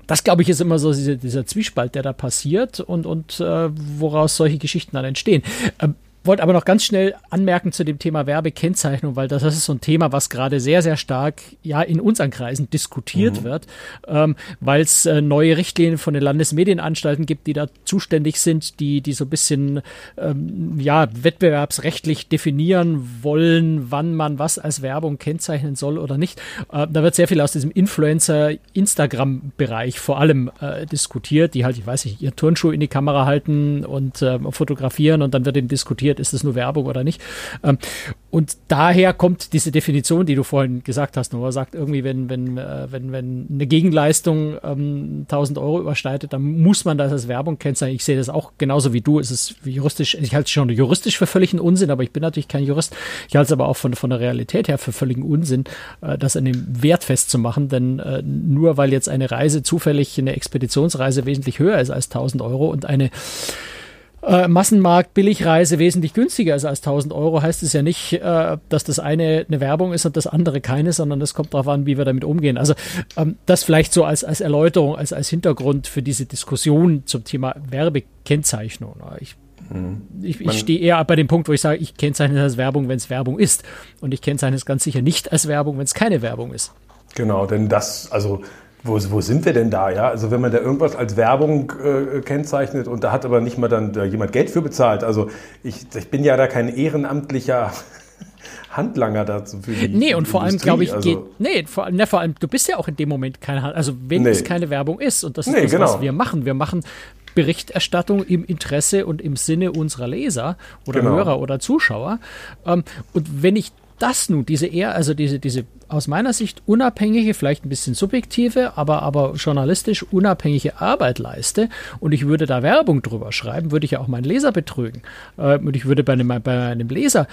das, glaube ich, ist immer so dieser, dieser, Zwiespalt, der da passiert und, und äh, woraus solche Geschichten dann entstehen. Ähm, wollte aber noch ganz schnell anmerken zu dem Thema Werbekennzeichnung, weil das, ist so ein Thema, was gerade sehr, sehr stark ja in unseren Kreisen diskutiert mhm. wird, ähm, weil es äh, neue Richtlinien von den Landesmedienanstalten gibt, die da zuständig sind, die, die so ein bisschen ähm, ja, wettbewerbsrechtlich definieren wollen, wann man was als Werbung kennzeichnen soll oder nicht. Äh, da wird sehr viel aus diesem Influencer-Instagram-Bereich vor allem äh, diskutiert, die halt, ich weiß nicht, ihr Turnschuh in die Kamera halten und äh, fotografieren und dann wird eben diskutiert, definiert, ist das nur Werbung oder nicht. Ähm, und daher kommt diese Definition, die du vorhin gesagt hast, Noah sagt irgendwie, wenn, wenn, äh, wenn, wenn eine Gegenleistung ähm, 1000 Euro überschreitet, dann muss man das als Werbung kennzeichnen. Ich sehe das auch genauso wie du. Es ist juristisch, ich halte es schon juristisch für völligen Unsinn, aber ich bin natürlich kein Jurist. Ich halte es aber auch von, von der Realität her für völligen Unsinn, äh, das an dem Wert festzumachen, denn äh, nur weil jetzt eine Reise zufällig, eine Expeditionsreise wesentlich höher ist als 1000 Euro und eine äh, Massenmarkt Billigreise wesentlich günstiger ist als 1000 Euro, heißt es ja nicht, äh, dass das eine eine Werbung ist und das andere keine, sondern es kommt darauf an, wie wir damit umgehen. Also ähm, das vielleicht so als, als Erläuterung, als, als Hintergrund für diese Diskussion zum Thema Werbekennzeichnung. Ich mhm. ich, ich stehe eher bei dem Punkt, wo ich sage, ich kennzeichne es als Werbung, wenn es Werbung ist. Und ich kennzeichne es ganz sicher nicht als Werbung, wenn es keine Werbung ist. Genau, denn das, also wo, wo sind wir denn da? Ja? Also wenn man da irgendwas als Werbung äh, kennzeichnet und da hat aber nicht mal dann da jemand Geld für bezahlt. Also ich, ich bin ja da kein ehrenamtlicher Handlanger dazu für die Nee, und vor allem, glaube ich, also. geht, nee, vor, ne, vor allem, du bist ja auch in dem Moment kein, also wenn nee. es keine Werbung ist, und das ist nee, das, genau. was wir machen. Wir machen Berichterstattung im Interesse und im Sinne unserer Leser oder genau. Hörer oder Zuschauer. Ähm, und wenn ich das nun, diese eher, also diese, diese aus meiner Sicht unabhängige, vielleicht ein bisschen subjektive, aber, aber journalistisch unabhängige Arbeit leiste und ich würde da Werbung drüber schreiben, würde ich ja auch meinen Leser betrügen. Äh, und ich würde bei einem, bei einem Leser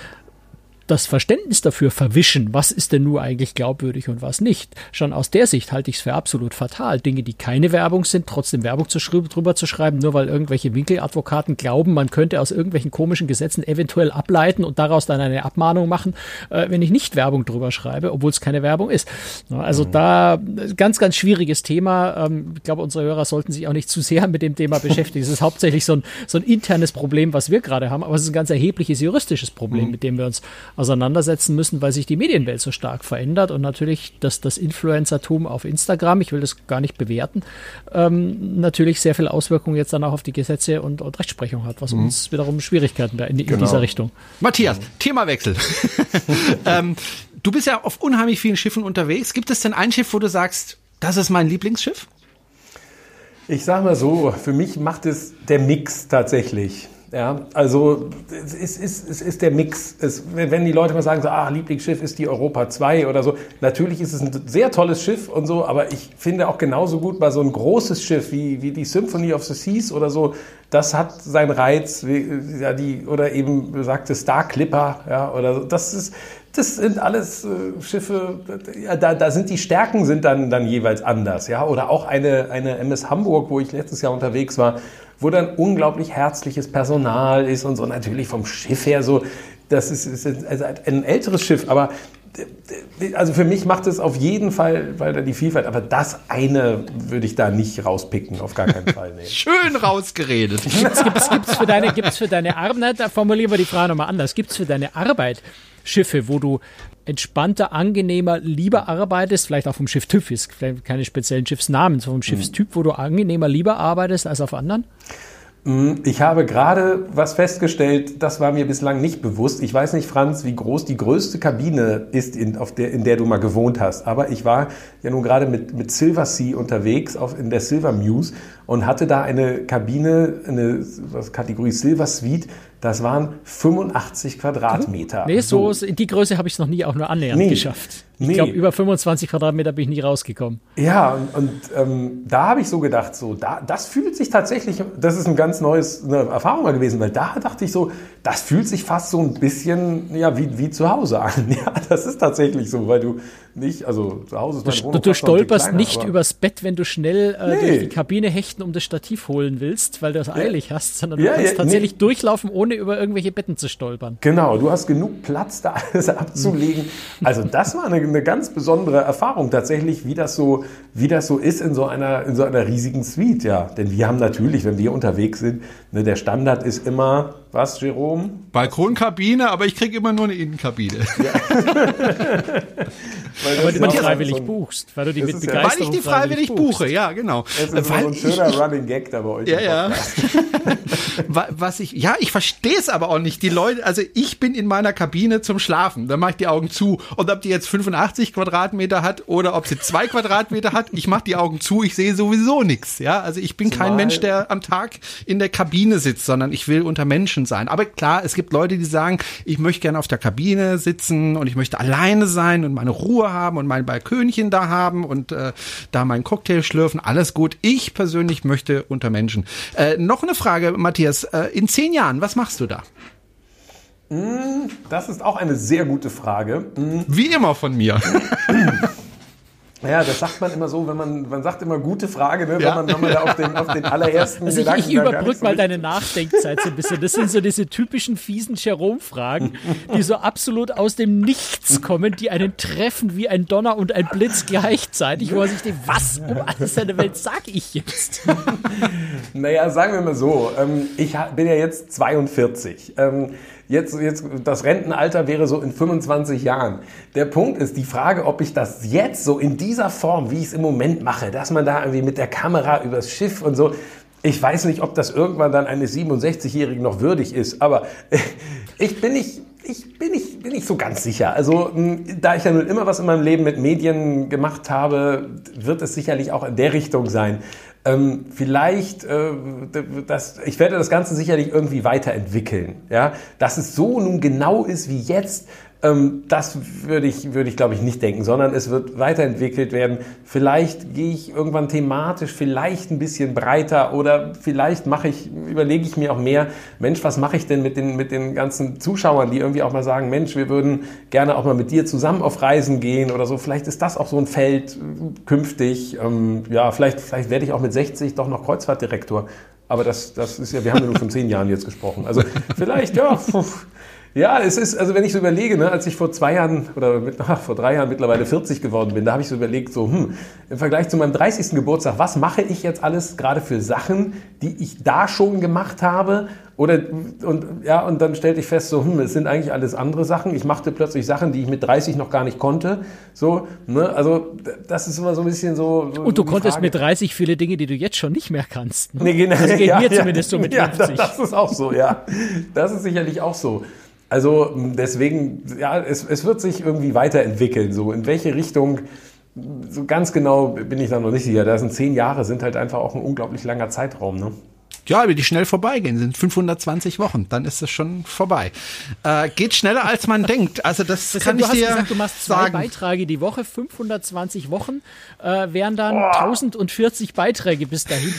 das Verständnis dafür verwischen, was ist denn nur eigentlich glaubwürdig und was nicht. Schon aus der Sicht halte ich es für absolut fatal, Dinge, die keine Werbung sind, trotzdem Werbung zu drüber zu schreiben, nur weil irgendwelche Winkeladvokaten glauben, man könnte aus irgendwelchen komischen Gesetzen eventuell ableiten und daraus dann eine Abmahnung machen, äh, wenn ich nicht Werbung drüber schreibe, obwohl es keine Werbung ist. Also mhm. da ganz, ganz schwieriges Thema. Ähm, ich glaube, unsere Hörer sollten sich auch nicht zu sehr mit dem Thema beschäftigen. Es ist hauptsächlich so ein, so ein internes Problem, was wir gerade haben, aber es ist ein ganz erhebliches juristisches Problem, mhm. mit dem wir uns auseinandersetzen müssen, weil sich die Medienwelt so stark verändert und natürlich das, das Influencertum auf Instagram, ich will das gar nicht bewerten, ähm, natürlich sehr viel Auswirkungen jetzt dann auch auf die Gesetze und, und Rechtsprechung hat, was mhm. uns wiederum Schwierigkeiten da in, in genau. dieser Richtung. Matthias, mhm. Themawechsel. ähm, du bist ja auf unheimlich vielen Schiffen unterwegs. Gibt es denn ein Schiff, wo du sagst, das ist mein Lieblingsschiff? Ich sage mal so, für mich macht es der Mix tatsächlich. Ja, also es ist, es ist der Mix. Es, wenn die Leute mal sagen, so, ah, Lieblingsschiff ist die Europa 2 oder so, natürlich ist es ein sehr tolles Schiff und so, aber ich finde auch genauso gut mal so ein großes Schiff wie, wie die Symphony of the Seas oder so, das hat seinen Reiz, wie, ja, die, oder eben besagte Star Clipper, ja, oder so. das ist, das sind alles äh, Schiffe, ja, da, da sind die Stärken sind dann, dann jeweils anders, ja, oder auch eine, eine MS Hamburg, wo ich letztes Jahr unterwegs war, wo dann unglaublich herzliches Personal ist und so natürlich vom Schiff her so, das ist, ist also ein älteres Schiff, aber also für mich macht es auf jeden Fall weiter die Vielfalt, aber das eine würde ich da nicht rauspicken, auf gar keinen Fall. Nee. Schön rausgeredet. Gibt's, gibt's, gibt's für deine, gibt's für deine Arbeit, da formulieren wir die Frage nochmal anders, gibt es für deine Arbeit Schiffe, wo du entspannter, angenehmer, lieber arbeitest, vielleicht auch vom Schiff TÜV ist, vielleicht keine speziellen Schiffsnamen, sondern vom Schiffstyp, wo du angenehmer, lieber arbeitest als auf anderen? Mm, ich habe gerade was festgestellt, das war mir bislang nicht bewusst. Ich weiß nicht, Franz, wie groß die größte Kabine ist, in, auf der, in der du mal gewohnt hast. Aber ich war ja nun gerade mit, mit Silver Sea unterwegs auf, in der Silver Muse und hatte da eine Kabine, eine Kategorie Silver Suite das waren 85 Quadratmeter. Nee, so, so. die Größe habe ich noch nie auch nur annähernd nee, geschafft. Ich nee. glaube, über 25 Quadratmeter bin ich nie rausgekommen. Ja, und, und ähm, da habe ich so gedacht, so, da, das fühlt sich tatsächlich, das ist ein ganz neues eine Erfahrung mal gewesen, weil da dachte ich so, das fühlt sich fast so ein bisschen ja, wie, wie zu Hause an. Ja, das ist tatsächlich so, weil du nicht, also zu Hause ist Wohnung Du, du stolperst kleiner, nicht übers Bett, wenn du schnell äh, nee. durch die Kabine hechten, um das Stativ holen willst, weil du es eilig hast, sondern du ja, kannst ja, tatsächlich nee. durchlaufen, ohne über irgendwelche Betten zu stolpern. Genau, du hast genug Platz, da alles abzulegen. Also das war eine, eine ganz besondere Erfahrung tatsächlich, wie das so, wie das so ist in so einer, in so einer riesigen Suite, ja. Denn wir haben natürlich, wenn wir unterwegs sind, ne, der Standard ist immer was, Jerome? Balkonkabine, aber ich kriege immer nur eine Innenkabine. Ja. weil du die freiwillig so buchst, weil du die mit Begeisterung Weil ich die freiwillig, freiwillig buche, ja, genau. Es ist weil so ein schöner ich, Running Gag da bei euch. Ja, ja. Was ich, ja, ich verstehe es aber auch nicht. Die Leute, also ich bin in meiner Kabine zum Schlafen, da mache ich die Augen zu. Und ob die jetzt 85 Quadratmeter hat oder ob sie zwei Quadratmeter hat, ich mache die Augen zu, ich sehe sowieso nichts. Ja, also ich bin Zumal kein Mensch, der am Tag in der Kabine sitzt, sondern ich will unter Menschen Menschen sein. Aber klar, es gibt Leute, die sagen, ich möchte gerne auf der Kabine sitzen und ich möchte alleine sein und meine Ruhe haben und mein Balkönchen da haben und äh, da meinen Cocktail schlürfen. Alles gut. Ich persönlich möchte unter Menschen. Äh, noch eine Frage, Matthias. Äh, in zehn Jahren, was machst du da? Hm, das ist auch eine sehr gute Frage. Hm. Wie immer von mir. Ja, das sagt man immer so, wenn man, man sagt immer gute Frage, ne, ja. wenn, man, wenn man da auf den, auf den allerersten also Gedanken... Ich, ich überbrück mal deine Nachdenkzeit so ein bisschen. Das sind so diese typischen fiesen Jerome-Fragen, die so absolut aus dem Nichts kommen, die einen treffen wie ein Donner und ein Blitz gleichzeitig, wo man sich denkt, was um alles in der Welt sag ich jetzt? naja, sagen wir mal so, ähm, ich bin ja jetzt 42. Jetzt, jetzt, das Rentenalter wäre so in 25 Jahren. Der Punkt ist die Frage, ob ich das jetzt so in dieser Form, wie ich es im Moment mache, dass man da irgendwie mit der Kamera übers Schiff und so, ich weiß nicht, ob das irgendwann dann eines 67-Jährigen noch würdig ist, aber ich bin nicht, ich bin nicht, bin nicht so ganz sicher. Also, da ich ja nun immer was in meinem Leben mit Medien gemacht habe, wird es sicherlich auch in der Richtung sein. Ähm, vielleicht, äh, das, ich werde das Ganze sicherlich irgendwie weiterentwickeln. Ja? Dass es so nun genau ist wie jetzt, das würde ich, würde ich glaube ich nicht denken, sondern es wird weiterentwickelt werden. Vielleicht gehe ich irgendwann thematisch vielleicht ein bisschen breiter oder vielleicht mache ich, überlege ich mir auch mehr, Mensch, was mache ich denn mit den, mit den ganzen Zuschauern, die irgendwie auch mal sagen, Mensch, wir würden gerne auch mal mit dir zusammen auf Reisen gehen oder so. Vielleicht ist das auch so ein Feld künftig. Ähm, ja, vielleicht, vielleicht werde ich auch mit 60 doch noch Kreuzfahrtdirektor. Aber das, das ist ja, wir haben ja nur von zehn Jahren jetzt gesprochen. Also vielleicht, ja, pf, ja, es ist, also wenn ich so überlege, ne, als ich vor zwei Jahren oder mit, ach, vor drei Jahren mittlerweile 40 geworden bin, da habe ich so überlegt, so, hm, im Vergleich zu meinem 30. Geburtstag, was mache ich jetzt alles gerade für Sachen, die ich da schon gemacht habe? Oder, und, ja, und dann stellte ich fest, so, hm, es sind eigentlich alles andere Sachen. Ich machte plötzlich Sachen, die ich mit 30 noch gar nicht konnte. So, ne, also, das ist immer so ein bisschen so. so und du konntest Frage. mit 30 viele Dinge, die du jetzt schon nicht mehr kannst. Ne? Nee, genau. Das geht ja, mir ja, zumindest so mit 50. Ja, das ist auch so, ja. Das ist sicherlich auch so. Also deswegen, ja, es, es wird sich irgendwie weiterentwickeln. So in welche Richtung, so ganz genau bin ich da noch nicht sicher. Da sind zehn Jahre, sind halt einfach auch ein unglaublich langer Zeitraum. Ne? Ja, wie die schnell vorbeigehen, sind 520 Wochen, dann ist es schon vorbei. Äh, geht schneller als man denkt. Also das, das kann du ich hast dir gesagt, du machst zwei sagen. Beiträge die Woche, 520 Wochen, äh, wären dann oh. 1040 Beiträge bis dahin.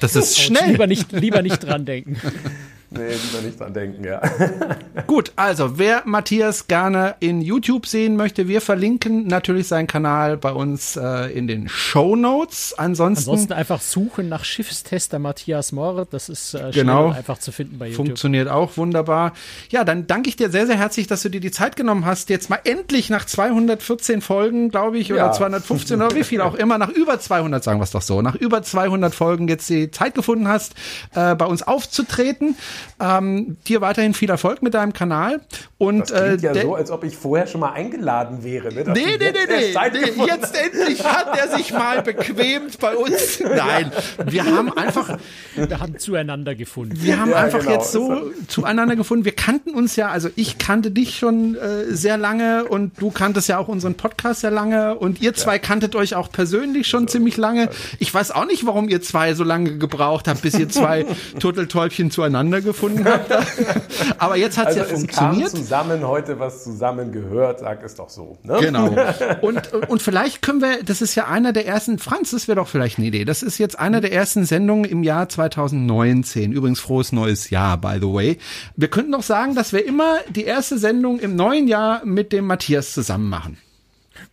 Das ist schnell. Lieber nicht, lieber nicht dran denken. Nee, lieber nicht dran denken, ja. Gut, also wer Matthias gerne in YouTube sehen möchte, wir verlinken natürlich seinen Kanal bei uns äh, in den Show Notes. Ansonsten, Ansonsten einfach suchen nach Schiffstester Matthias Mohr. Das ist äh, genau, einfach zu finden bei YouTube. Funktioniert auch wunderbar. Ja, dann danke ich dir sehr, sehr herzlich, dass du dir die Zeit genommen hast, jetzt mal endlich nach 214 Folgen, glaube ich, oder ja. 215 oder wie viel auch immer, nach über 200, sagen wir es doch so, nach über 200 Folgen jetzt die Zeit gefunden hast, äh, bei uns aufzutreten. Ähm, dir weiterhin viel Erfolg mit deinem Kanal. Und, das klingt äh, ja so, als ob ich vorher schon mal eingeladen wäre. Ne? Nee, nee, nee, nee, nee. Jetzt endlich hat er sich mal bequemt bei uns. Nein, wir haben einfach. Wir haben zueinander gefunden. Wir haben ja, einfach genau. jetzt so zueinander gefunden. Wir kannten uns ja, also ich kannte dich schon äh, sehr lange und du kanntest ja auch unseren Podcast sehr lange und ihr zwei ja. kanntet euch auch persönlich schon also, ziemlich lange. Ich weiß auch nicht, warum ihr zwei so lange gebraucht habt, bis ihr zwei Turteltäubchen zueinander gefunden habt. Aber jetzt hat also ja funktioniert. Kam zusammen heute was zusammengehört, sag es doch so. Ne? Genau. Und, und vielleicht können wir, das ist ja einer der ersten, Franz, das wäre doch vielleicht eine Idee. Das ist jetzt einer der ersten Sendungen im Jahr 2019. Übrigens frohes neues Jahr, by the way. Wir könnten doch sagen, dass wir immer die erste Sendung im neuen Jahr mit dem Matthias zusammen machen.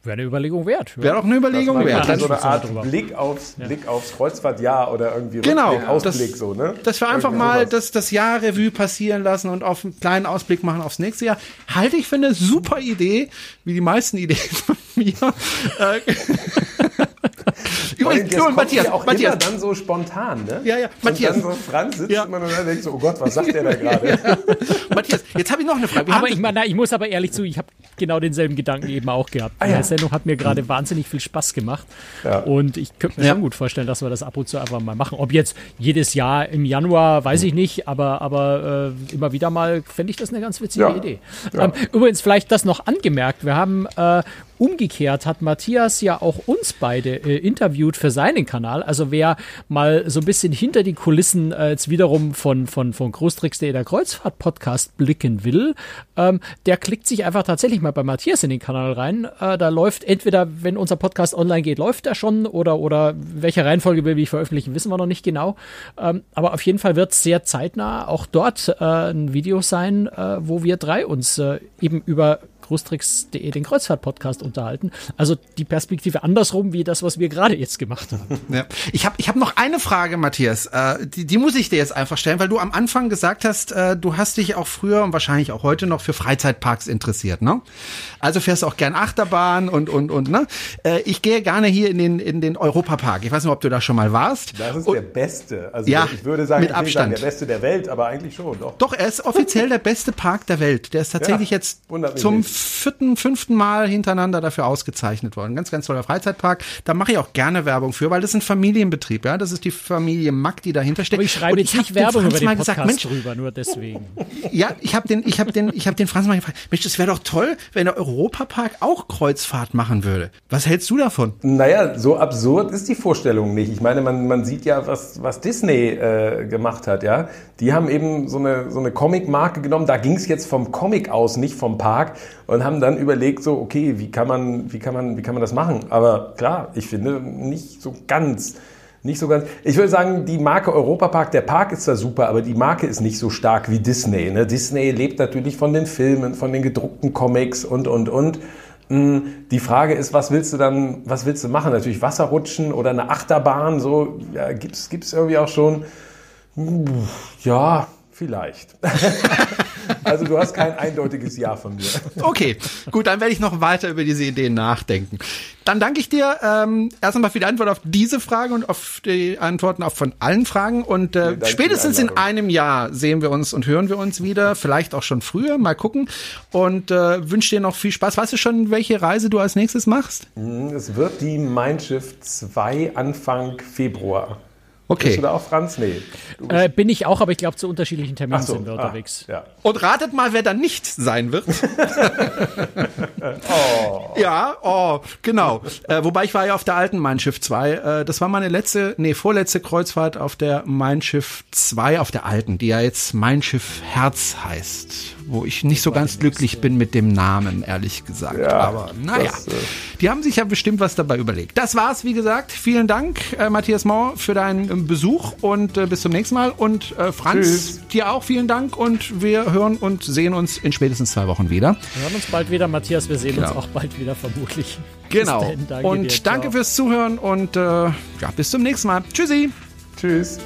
Wäre eine Überlegung wert. Wäre doch eine Überlegung wert. Ja, so eine Art Blick aufs, ja. Blick aufs Kreuzfahrtjahr oder irgendwie genau, Rückblick, Ausblick das, so, ne? Dass wir einfach mal das, das Jahr Revue passieren lassen und auf einen kleinen Ausblick machen aufs nächste Jahr. Halte ich für eine super Idee, wie die meisten Ideen von mir. Übrigens, übrigens Matthias, auch Matthias. immer dann so spontan, ne? Ja, ja, Matthias. Und dann so Franz sitzt ja. immer und denkt so, oh Gott, was sagt der da gerade? ja. Matthias, jetzt habe ich noch eine Frage. Wir aber ich, meine, ich muss aber ehrlich zu, ich habe genau denselben Gedanken eben auch gehabt. Ah, ja. Die Sendung hat mir gerade mhm. wahnsinnig viel Spaß gemacht. Ja. Und ich könnte mir schon gut vorstellen, dass wir das ab und zu einfach mal machen. Ob jetzt jedes Jahr im Januar, weiß ich nicht, aber, aber äh, immer wieder mal fände ich das eine ganz witzige Idee. Ähm, übrigens, vielleicht das noch angemerkt. Wir haben äh, Umgekehrt hat Matthias ja auch uns beide äh, interviewt für seinen Kanal. Also wer mal so ein bisschen hinter die Kulissen äh, jetzt wiederum von, von, von Großtricks.de der Kreuzfahrt-Podcast blicken will, ähm, der klickt sich einfach tatsächlich mal bei Matthias in den Kanal rein. Äh, da läuft entweder, wenn unser Podcast online geht, läuft er schon oder, oder welche Reihenfolge will ich veröffentlichen, wissen wir noch nicht genau. Ähm, aber auf jeden Fall wird es sehr zeitnah auch dort äh, ein Video sein, äh, wo wir drei uns äh, eben über großtricks.de den Kreuzfahrt-Podcast unterhalten. Also die Perspektive andersrum, wie das, was wir gerade jetzt gemacht haben. Ja. Ich habe ich hab noch eine Frage, Matthias. Äh, die, die muss ich dir jetzt einfach stellen, weil du am Anfang gesagt hast, äh, du hast dich auch früher und wahrscheinlich auch heute noch für Freizeitparks interessiert, ne? Also fährst du auch gern Achterbahn und, und, und, ne? Äh, ich gehe gerne hier in den, in den Europapark. Ich weiß nicht, ob du da schon mal warst. Das ist und, der beste. Also ja, ich würde sagen, mit Abstand. der beste der Welt, aber eigentlich schon, doch. Doch, er ist offiziell der beste Park der Welt. Der ist tatsächlich ja, jetzt zum vierten, fünften Mal hintereinander dafür ausgezeichnet worden. Ganz, ganz toller Freizeitpark. Da mache ich auch gerne Werbung für, weil das ist ein Familienbetrieb, ja. Das ist die Familie Mack, die dahinter steht. Aber ich schreibe Und jetzt nicht hab Werbung Franz über den mal Podcast gesagt, Mensch, drüber, nur deswegen. ja, ich habe den, ich habe den, ich habe den Franz mal gefragt. Mensch, das wäre doch toll, wenn der Europapark auch Kreuzfahrt machen würde. Was hältst du davon? Naja, so absurd ist die Vorstellung nicht. Ich meine, man, man sieht ja, was, was Disney äh, gemacht hat, ja. Die haben eben so eine, so eine Comic-Marke genommen, da ging es jetzt vom Comic aus, nicht vom Park, und haben dann überlegt, so, okay, wie kann man, wie kann man, wie kann man das machen? Aber klar, ich finde nicht so ganz. Nicht so ganz. Ich würde sagen, die Marke Europapark, der Park ist da super, aber die Marke ist nicht so stark wie Disney. Ne? Disney lebt natürlich von den Filmen, von den gedruckten Comics und, und, und. Mm, Die Frage ist, was willst du dann, was willst du machen? Natürlich Wasserrutschen oder eine Achterbahn, so, ja, gibt's, gibt's irgendwie auch schon. Mm, Ja, vielleicht. also du hast kein eindeutiges Ja von mir. Okay, gut, dann werde ich noch weiter über diese Ideen nachdenken. Dann danke ich dir ähm, erst einmal für die Antwort auf diese Frage und auf die Antworten auf von allen Fragen. Und äh, die spätestens in einem Jahr sehen wir uns und hören wir uns wieder. Vielleicht auch schon früher, mal gucken. Und äh, wünsche dir noch viel Spaß. Weißt du schon, welche Reise du als nächstes machst? Es wird die Mein Schiff 2 Anfang Februar. Bist Okay. du da auch, Franz? Nee. Bist- Äh, bin ich auch, aber ich glaube, zu unterschiedlichen Terminen so, sind wir ah, unterwegs. ja. Und ratet mal, wer da nicht sein wird. Ja, oh, genau. Äh, wobei ich war ja auf der alten Mein Schiff 2. Äh, das war meine letzte, nee, vorletzte Kreuzfahrt auf der Mein Schiff 2, auf der alten, die ja jetzt Mein Schiff Herz heißt. Wo ich nicht so ganz glücklich bin mit dem Namen, ehrlich gesagt. Ja, Aber naja, das, äh, die haben sich ja bestimmt was dabei überlegt. Das war's, wie gesagt. Vielen Dank, äh, Matthias Mohr, für deinen ähm, Besuch und äh, bis zum nächsten Mal. Und äh, Franz, Tschüss. dir auch vielen Dank und wir hören und sehen uns in spätestens zwei Wochen wieder. Wir hören uns bald wieder, Matthias. Wir sehen Genau. uns auch bald wieder, vermutlich. Genau. Dahin, danke und dir. danke fürs Zuhören und äh, ja, bis zum nächsten Mal. Tschüssi. Tschüss.